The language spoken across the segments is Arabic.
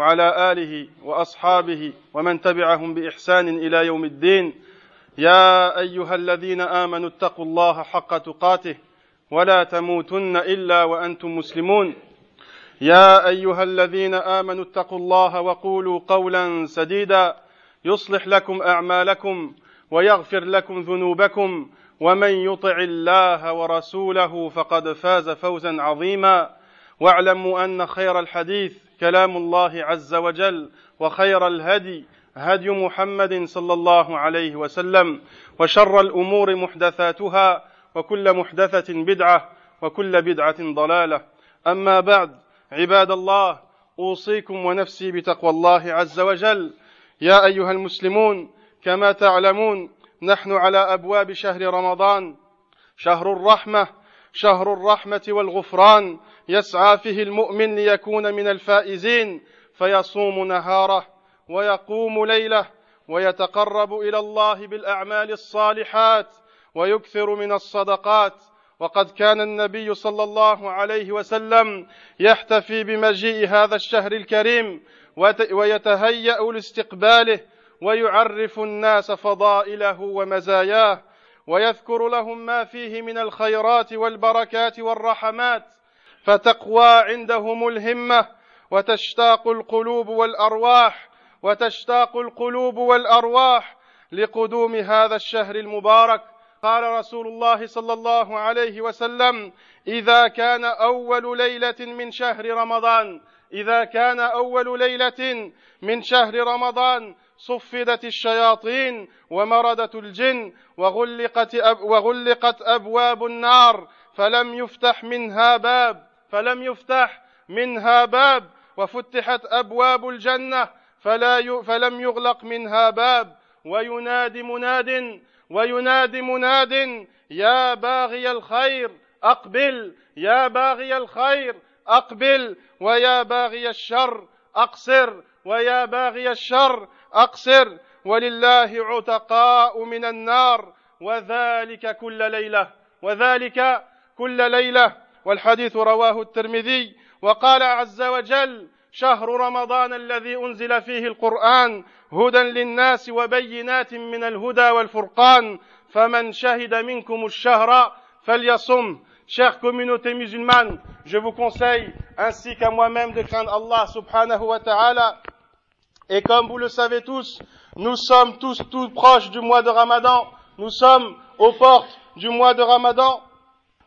وعلى آله وأصحابه ومن تبعهم بإحسان إلى يوم الدين. يا أيها الذين آمنوا اتقوا الله حق تقاته ولا تموتن إلا وأنتم مسلمون. يا أيها الذين آمنوا اتقوا الله وقولوا قولا سديدا. يصلح لكم أعمالكم ويغفر لكم ذنوبكم. ومن يطع الله ورسوله فقد فاز فوزا عظيما. واعلموا أن خير الحديث كلام الله عز وجل وخير الهدي هدي محمد صلى الله عليه وسلم وشر الأمور محدثاتها وكل محدثة بدعة وكل بدعة ضلالة. أما بعد عباد الله أوصيكم ونفسي بتقوى الله عز وجل. يا أيها المسلمون كما تعلمون نحن على أبواب شهر رمضان. شهر الرحمة شهر الرحمة والغفران. يسعى فيه المؤمن ليكون من الفائزين فيصوم نهاره ويقوم ليله ويتقرب إلى الله بالأعمال الصالحات ويكثر من الصدقات. وقد كان النبي صلى الله عليه وسلم يحتفي بمجيء هذا الشهر الكريم ويتهيأ لاستقباله ويعرف الناس فضائله ومزاياه ويذكر لهم ما فيه من الخيرات والبركات والرحمات. فتقوى عندهم الهمة وتشتاق القلوب والأرواح وتشتاق القلوب والأرواح لقدوم هذا الشهر المبارك. قال رسول الله صلى الله عليه وسلم إذا كان أول ليلة من شهر رمضان إذا كان أول ليلة من شهر رمضان صفدت الشياطين ومردت الجن وغلقت, أب وغلقت أبواب النار فلم يفتح منها باب. فلم يفتح منها باب وفتحت أبواب الجنة فلا فلم يغلق منها باب. وينادي مناد وينادي مناد يا باغي الخير أقبل يا باغي الخير أقبل ويا باغي الشر أقصر ويا باغي الشر أقصر. ولله عتقاء من النار وذلك كل ليلة وذلك كل ليلة. والحديث رواه الترمذي وقال عز وجل شهر رمضان الذي انزل فيه القران هدى للناس وبينات من الهدى والفرقان فمن شهد منكم الشهر فليصم Chère communauté musulmane, je vous conseille, ainsi qu'à moi-même, de craindre Allah subhanahu wa ta'ala. Et comme vous le savez tous, nous sommes tous tout proches du mois de Ramadan. Nous sommes aux portes du mois de Ramadan,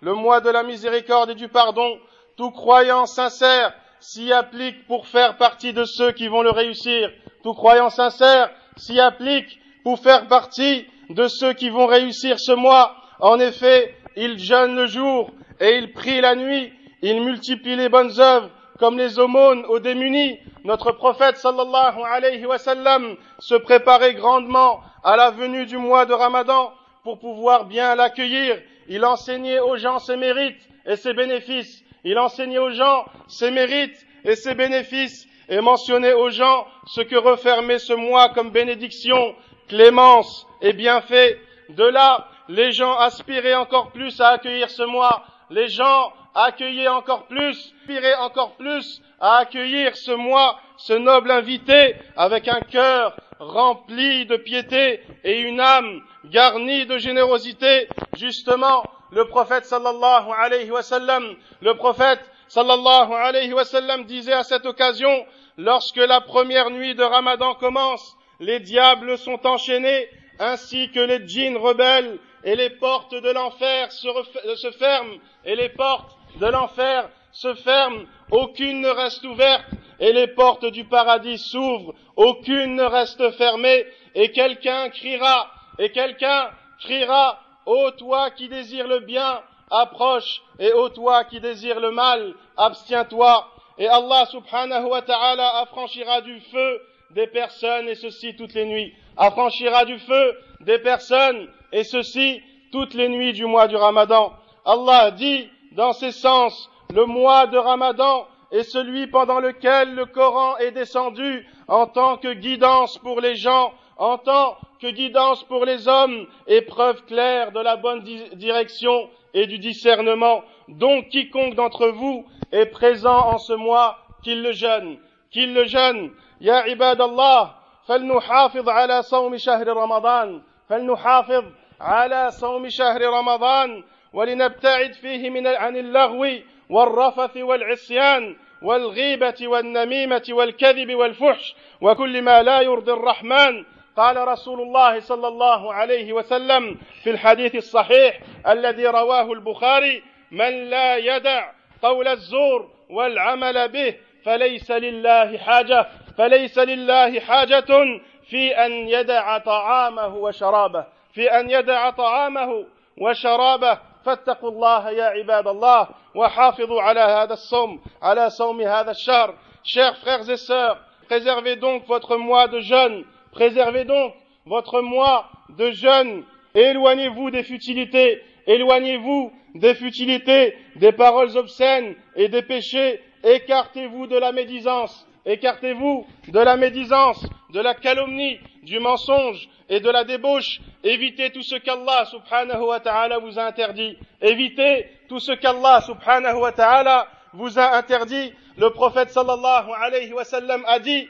le mois de la miséricorde et du pardon. Tout croyant sincère s'y applique pour faire partie de ceux qui vont le réussir. Tout croyant sincère s'y applique pour faire partie de ceux qui vont réussir ce mois. En effet, il jeûne le jour et il prie la nuit, il multiplie les bonnes œuvres comme les aumônes aux démunis. Notre prophète sallallahu alayhi wa sallam se préparait grandement à la venue du mois de Ramadan pour pouvoir bien l'accueillir. Il enseignait aux gens ses mérites et ses bénéfices. Il enseignait aux gens ses mérites et ses bénéfices et mentionnait aux gens ce que refermait ce mois comme bénédiction, clémence et bienfait. De là, les gens aspiraient encore plus à accueillir ce mois. Les gens accueillaient encore plus, aspiraient encore plus à accueillir ce mois, ce noble invité, avec un cœur rempli de piété et une âme garnie de générosité. Justement, le prophète sallallahu alayhi wa sallam, le prophète sallallahu alayhi wa disait à cette occasion, lorsque la première nuit de Ramadan commence, les diables sont enchaînés, ainsi que les djinns rebelles, et les portes de l'enfer se, ferment, et les portes de l'enfer se ferment, aucune ne reste ouverte, et les portes du paradis s'ouvrent, aucune ne reste fermée, et quelqu'un criera, et quelqu'un criera, ô toi qui désires le bien, approche, et ô toi qui désires le mal, abstiens-toi, et Allah subhanahu wa ta'ala affranchira du feu des personnes, et ceci toutes les nuits. Affranchira du feu des personnes, et ceci toutes les nuits du mois du Ramadan. Allah dit dans ses sens, le mois de Ramadan est celui pendant lequel le Coran est descendu en tant que guidance pour les gens, en tant que guidance pour les hommes et preuve claire de la bonne direction et du discernement. Donc quiconque d'entre vous est présent en ce mois, qu'il le jeûne, qu'il le jeûne. Ya ibad Allah, فلنحافظ على صوم شهر رمضان فلنحافظ على صوم شهر رمضان ولنبتعد فيه من عن اللغو والرفث والعصيان والغيبة والنميمة والكذب والفحش وكل ما لا يرضي الرحمن قال رسول الله صلى الله عليه وسلم في الحديث الصحيح الذي رواه البخاري من لا يدع قول الزور والعمل به فليس لله حاجة فليس لله حاجة في أن يدع طعامه وشرابه في أن يدع طعامه وشرابه. فاتقوا الله يا عباد الله وحافظوا على هذا الصوم على صوم هذا الشهر. Chers frères et sœurs préservez donc votre mois de jeûne. Préservez donc votre mois de jeûne éloignez-vous des futilités éloignez-vous des futilités des paroles obscènes et des péchés écartez-vous de la médisance écartez-vous de la médisance de la calomnie du mensonge et de la débauche. Évitez tout ce qu'Allah subhanahu wa ta'ala vous a interdit. Évitez tout ce qu'Allah subhanahu wa ta'ala vous a interdit. Le prophète sallallahu alayhi wa sallam a dit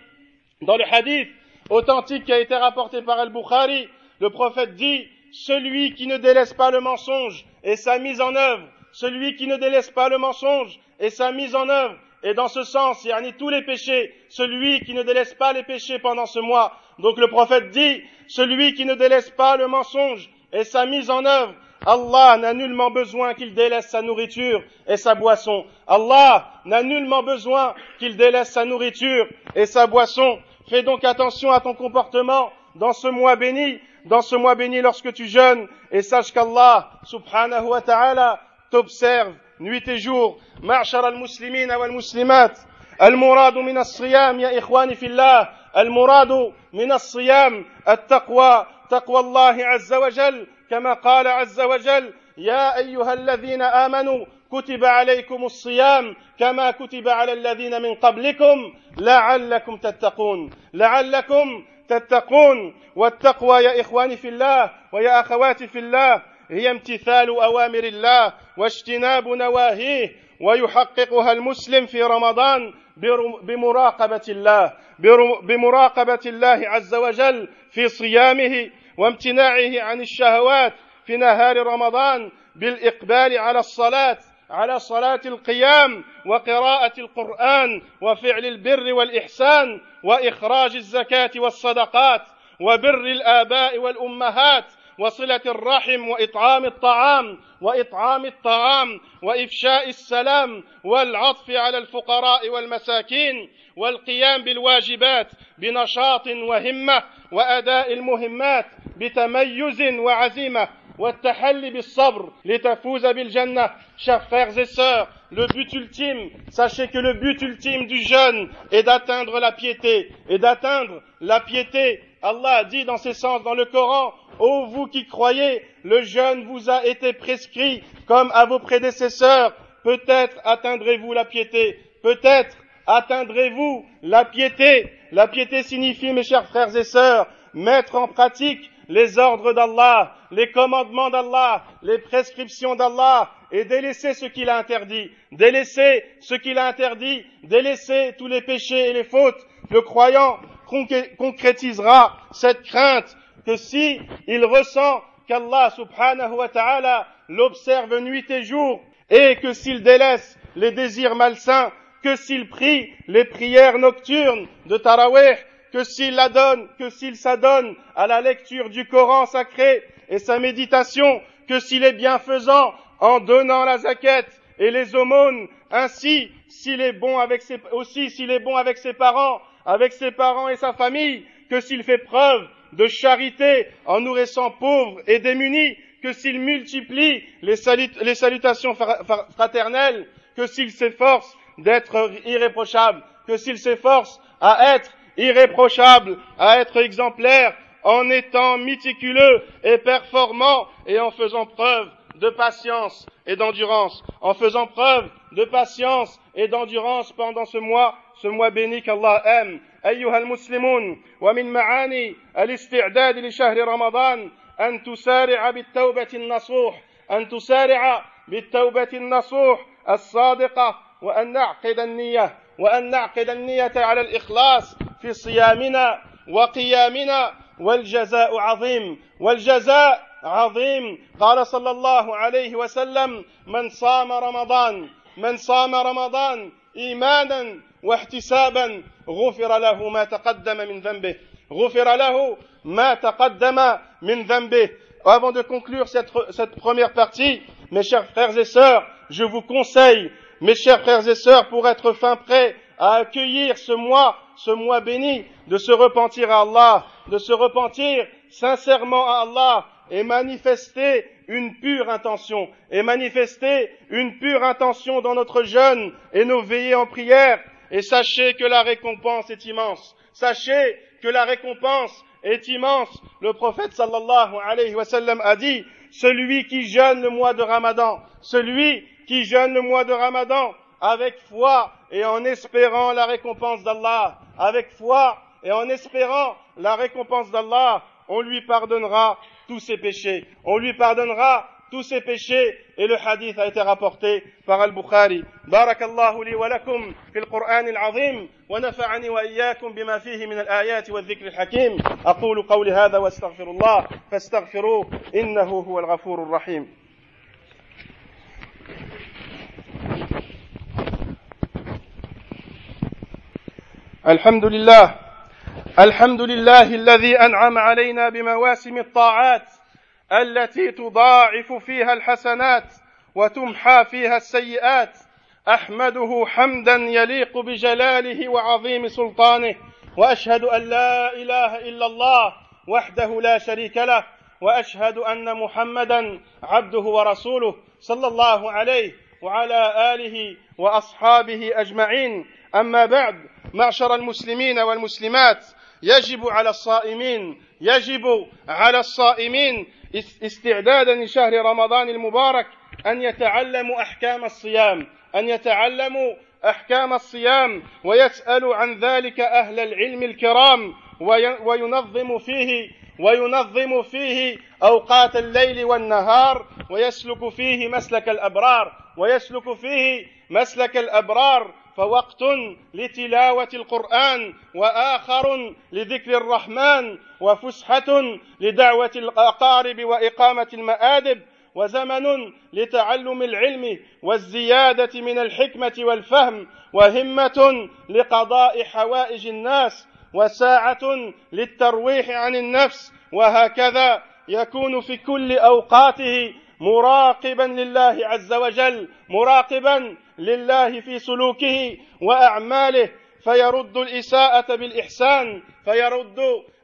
dans le hadith authentique qui a été rapporté par Al-Bukhari, le prophète dit celui qui ne délaisse pas le mensonge et sa mise en œuvre, celui qui ne délaisse pas le mensonge et sa mise en œuvre, et dans ce sens, il y a tous les péchés, celui qui ne délaisse pas les péchés pendant ce mois. Donc le prophète dit, celui qui ne délaisse pas le mensonge et sa mise en œuvre, Allah n'a nullement besoin qu'il délaisse sa nourriture et sa boisson. Allah n'a nullement besoin qu'il délaisse sa nourriture et sa boisson. Fais donc attention à ton comportement dans ce mois béni, dans ce mois béni lorsque tu jeûnes et sache qu'Allah subhanahu wa ta'ala t'observe nuit et jour معشر المسلمين والمسلمات المراد من الصيام يا إخواني في الله المراد من الصيام التقوى تقوى الله عز وجل كما قال عز وجل يا أيها الذين آمنوا كتب عليكم الصيام كما كتب على الذين من قبلكم لعلكم تتقون. لعلكم تتقون. والتقوى يا إخواني في الله ويا أخواتي في الله هي امتثال أوامر الله واجتناب نواهيه ويحققها المسلم في رمضان بمراقبة الله بمراقبة الله عز وجل في صيامه وامتناعه عن الشهوات في نهار رمضان بالإقبال على الصلاة على صلاة القيام وقراءة القرآن وفعل البر والإحسان وإخراج الزكاة والصدقات وبر الآباء والأمهات وصلة الرحم وإطعام الطعام وإطعام الطعام وإفشاء السلام والعطف على الفقراء والمساكين والقيام بالواجبات بنشاط وهمة وأداء المهمات بتميز وعزيمة والتحلي بالصبر لتفوز بالجنة chers frères et sœurs le but ultime sachez que le but ultime du jeûne est d'atteindre la piété et d'atteindre la piété Allah a dit dans ses sens dans le Coran Ô vous qui croyez, le jeûne vous a été prescrit comme à vos prédécesseurs. Peut-être atteindrez-vous la piété. Peut-être atteindrez-vous la piété. La piété signifie, mes chers frères et sœurs, mettre en pratique les ordres d'Allah, les commandements d'Allah, les prescriptions d'Allah et délaisser ce qu'il a interdit. Délaisser ce qu'il a interdit, délaisser tous les péchés et les fautes. Le croyant concrétisera cette crainte que si il ressent qu'Allah subhanahu wa ta'ala l'observe nuit et jour, et que s'il délaisse les désirs malsains, que s'il prie les prières nocturnes de Tarawih, que s'il donne, que s'il s'adonne à la lecture du Coran sacré et sa méditation, que s'il est bienfaisant en donnant la zaquette et les aumônes, ainsi s'il est bon avec ses, s'il est bon avec ses parents, avec ses parents et sa famille, que s'il fait preuve de charité en nourrissant pauvres et démunis, que s'il multiplie les, salutations fraternelles, que s'il s'efforce d'être irréprochable, que s'il s'efforce à être irréprochable, à être exemplaire, en étant méticuleux et performant et en faisant preuve de patience et d'endurance, en faisant preuve de patience et d'endurance pendant ce mois, ce mois béni qu'Allah aime. أيها المسلمون ومن معاني الاستعداد لشهر رمضان أن تسارع بالتوبة النصوح أن تسارع بالتوبة النصوح الصادقة وأن نعقد النية وأن نعقد النية على الإخلاص في صيامنا وقيامنا والجزاء عظيم والجزاء عظيم. قال صلى الله عليه وسلم من صام رمضان من صام رمضان إيمانا واحتسابا غفر له ما تقدم من ذنبه غفر له ما تقدم من ذنبه. Avant de conclure cette, cette première partie, mes chers frères et sœurs, je vous conseille, mes chers frères et sœurs, pour être fin prêt à accueillir ce mois, ce mois béni, de se repentir à Allah, de se repentir sincèrement à Allah et manifester une pure intention, et manifester une pure intention dans notre jeûne et nos veillées en prière, et sachez que la récompense est immense. Sachez que la récompense est immense. Le prophète sallallahu alayhi wa a dit, celui qui jeûne le mois de Ramadan, celui qui jeûne le mois de Ramadan avec foi et en espérant la récompense d'Allah, avec foi et en espérant la récompense d'Allah, on lui pardonnera tous ses péchés. On lui pardonnera tous ses péchés et le hadith a été rapporté par Al-Bukhari. Barakallahu li wa lakum fil Qur'an al-azim wa nafa'ani wa iyyakum bima fihi min al-ayat wa dhikr al-hakim. أقول قولي هذا واستغفر الله فاستغفروه إنه هو الغفور الرحيم. الحمد لله الحمد لله الذي أنعم علينا بمواسم الطاعات التي تضاعف فيها الحسنات وتمحى فيها السيئات. أحمده حمدا يليق بجلاله وعظيم سلطانه وأشهد أن لا إله إلا الله وحده لا شريك له وأشهد أن محمدا عبده ورسوله صلى الله عليه وعلى آله وأصحابه أجمعين. أما بعد معشر المسلمين والمسلمات. يجب على الصائمين يجب على الصائمين استعدادا لشهر رمضان المبارك أن يتعلموا أحكام الصيام أن يتعلموا أحكام الصيام ويسألوا عن ذلك أهل العلم الكرام وينظم فيه وينظم فيه أوقات الليل والنهار ويسلك فيه مسلك الأبرار ويسلك فيه مسلك الأبرار فوقت لتلاوة القرآن وآخر لذكر الرحمن وفسحة لدعوة الأقارب وإقامة المآدب وزمن لتعلم العلم والزيادة من الحكمة والفهم وهمة لقضاء حوائج الناس وساعة للترويح عن النفس وهكذا يكون في كل أوقاته مراقبا لله عز وجل مراقبا لله في سلوكه وأعماله فيرد الإساءة بالإحسان فيرد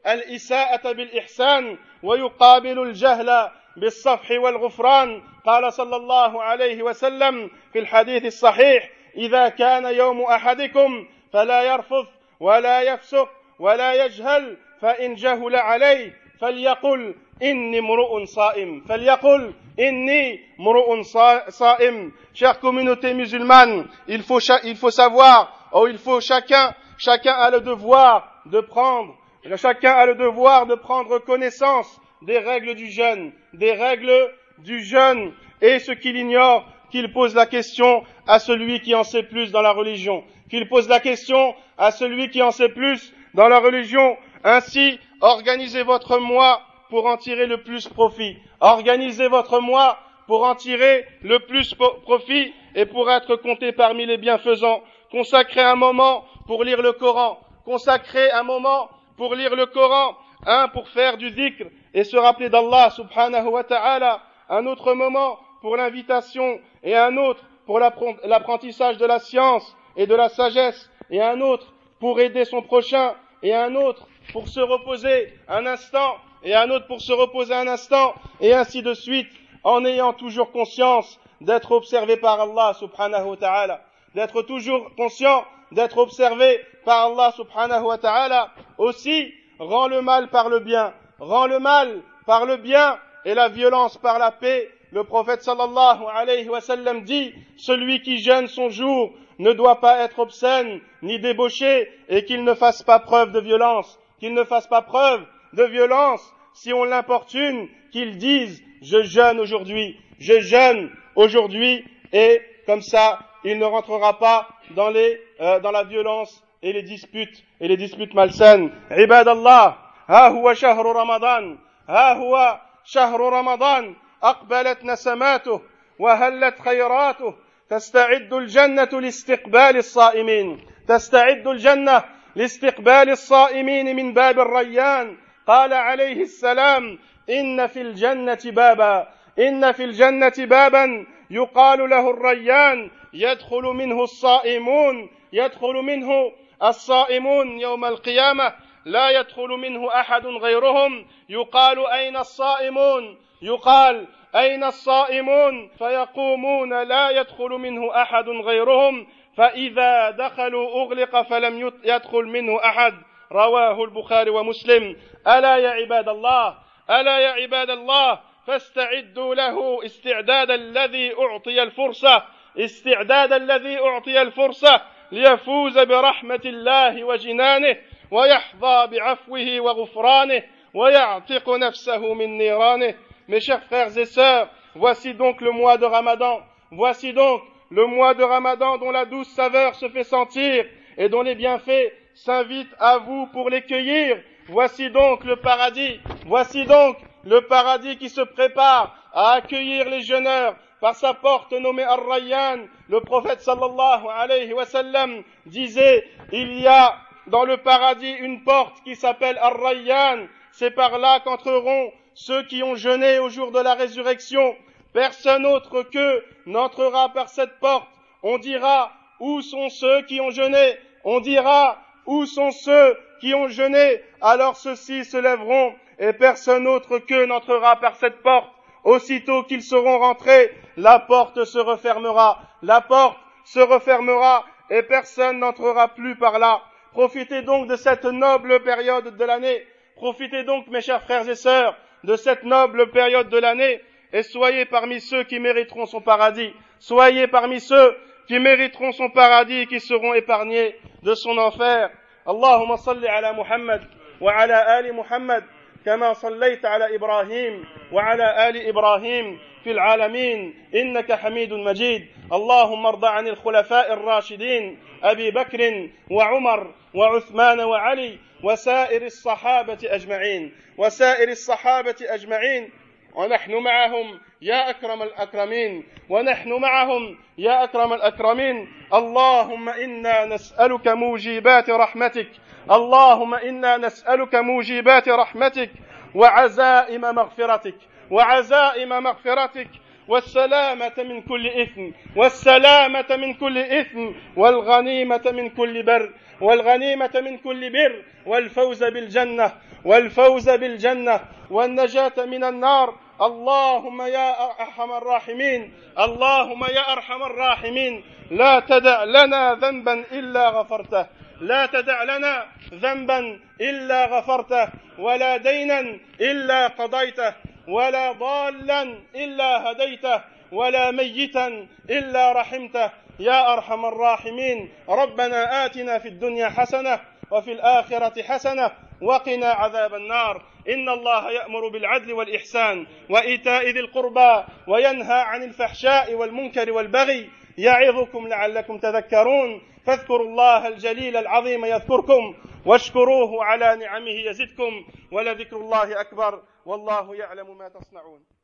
الإساءة بالإحسان ويقابل الجهل بالصفح والغفران. قال صلى الله عليه وسلم في الحديث الصحيح إذا كان يوم أحدكم فلا يرفث ولا يفسق ولا يجهل فإن جهل عليه فليقل إني امرؤ صائم. فليقل Inni mru'un sa'im. Chère communauté musulmane, il faut, savoir, oh, il faut chacun, chacun a le devoir de prendre, chacun a le devoir de prendre connaissance des règles du jeûne, des règles du jeûne, et ce qu'il ignore, qu'il pose la question à celui qui en sait plus dans la religion, qu'il pose la question à celui qui en sait plus dans la religion. Ainsi, organisez votre moi pour en tirer le plus profit. Organisez votre mois pour en tirer le plus profit et pour être compté parmi les bienfaisants. Consacrez un moment pour lire le Coran. Consacrez un moment pour lire le Coran. Un pour faire du dhikr et se rappeler d'Allah subhanahu wa ta'ala. Un autre moment pour l'invitation et un autre pour l'apprentissage de la science et de la sagesse et un autre pour aider son prochain et un autre pour se reposer un instant et un autre pour se reposer un instant, et ainsi de suite, en ayant toujours conscience d'être observé par Allah subhanahu wa ta'ala, d'être toujours conscient d'être observé par Allah subhanahu wa ta'ala. Aussi, rend le mal par le bien, rend le mal par le bien et la violence par la paix. Le prophète sallallahu alayhi wa sallam dit, celui qui gêne son jour ne doit pas être obscène ni débauché et qu'il ne fasse pas preuve de violence, qu'il ne fasse pas preuve de violence si on l'importune, qu'il dise je jeûne aujourd'hui, je jeûne aujourd'hui et comme ça il ne rentrera pas dans les euh, dans la violence et les disputes et les disputes malsaines. Ibadallah, ها هو شهر رمضان ها هو شهر رمضان أقبلت نسماته وهلت خيراته تستعد الجنة لاستقبال الصائمين تستعد الجنة لاستقبال الصائمين من باب الريان قال عليه السلام إن في الجنة بابا إن في الجنة بابا يقال له الريان يدخل منه الصائمون يدخل منه الصائمون يوم القيامة لا يدخل منه أحد غيرهم يقال أين الصائمون؟ يقال أين الصائمون؟ فيقومون لا يدخل منه أحد غيرهم فإذا دخلوا أغلق فلم يدخل منه أحد. رواه البخاري ومسلم. ألا يا عباد الله ألا يا عباد الله فاستعدوا له استعداد الذي أعطي الفرصة. استعداد الذي أعطي الفرصة ليفوز برحمة الله وجنانه ويحظى بعفوه وغفرانه ويعتق نفسه من نيرانه. Mes chers frères et sœurs, voici donc le mois de Ramadan. Voici donc le mois de Ramadan dont la douce saveur se fait sentir et dont les bienfaits s'invitent à vous pour les cueillir. Voici donc le paradis. Voici donc le paradis qui se prépare à accueillir les jeûneurs par sa porte nommée Ar-Rayyan. Le prophète sallallahu alayhi wa sallam disait, il y a dans le paradis une porte qui s'appelle Ar-Rayyan. C'est par là qu'entreront ceux qui ont jeûné au jour de la résurrection. Personne autre qu'eux n'entrera par cette porte. On dira, où sont ceux qui ont jeûné? On dira, où sont ceux qui ont jeûné? Alors ceux-ci se lèveront et personne autre qu'eux n'entrera par cette porte. Aussitôt qu'ils seront rentrés, la porte se refermera. La porte se refermera et personne n'entrera plus par là. Profitez donc de cette noble période de l'année. Profitez donc, mes chers frères et sœurs, de cette noble période de l'année et soyez parmi ceux qui mériteront son paradis. Soyez parmi ceux qui mériteront son paradis et qui seront épargnés de son enfer. Allahumma salli ala Muhammad wa ala ali Muhammad كما صليت على إبراهيم وعلى ال إبراهيم في العالمين انك حميد مجيد اللهم ارض عن الخلفاء الراشدين ابي بكر وعمر وعثمان وعلي وسائر الصحابه اجمعين وسائر الصحابه اجمعين ونحن معهم يا اكرم الاكرمين ونحن معهم يا اكرم الاكرمين اللهم إنا نسألك موجبات رحمتك. اللهم إنا نسألك موجبات رحمتك وعزائم مغفرتك. وعزائم مغفرتك. والسلامة من كل إثم. والسلامة من كل إثم. والغنيمة من كل بر. والغنيمة من كل بر. والفوز بالجنة. والفوز بالجنة. والنجاة من النار. اللهم يا أرحم الراحمين اللهم يا أرحم الراحمين. لا تدع لنا ذنبا إلا غفرته. لا تدع لنا ذنبا إلا غفرته ولا دينا إلا قضيته ولا ضالا إلا هديته ولا ميتا إلا رحمته. يا أرحم الراحمين ربنا آتنا في الدنيا حسنة وفي الآخرة حسنة وقنا عذاب النار. إن الله يأمر بالعدل والإحسان وإيتاء ذي القربى وينهى عن الفحشاء والمنكر والبغي يعظكم لعلكم تذكرون فاذكروا الله الجليل العظيم يذكركم واشكروه على نعمه يزدكم ولذكر الله أكبر والله يعلم ما تصنعون